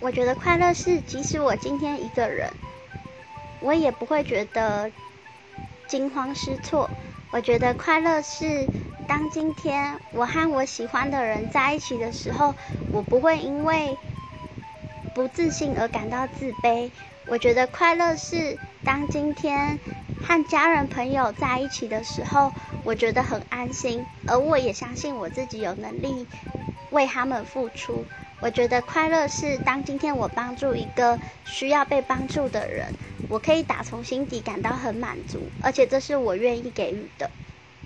我觉得快乐是，即使我今天一个人，我也不会觉得惊慌失措。我觉得快乐是，当今天我和我喜欢的人在一起的时候，我不会因为不自信而感到自卑。我觉得快乐是，当今天和家人朋友在一起的时候，我觉得很安心，而我也相信我自己有能力为他们付出。我觉得快乐是当今天我帮助一个需要被帮助的人，我可以打从心底感到很满足，而且这是我愿意给予的。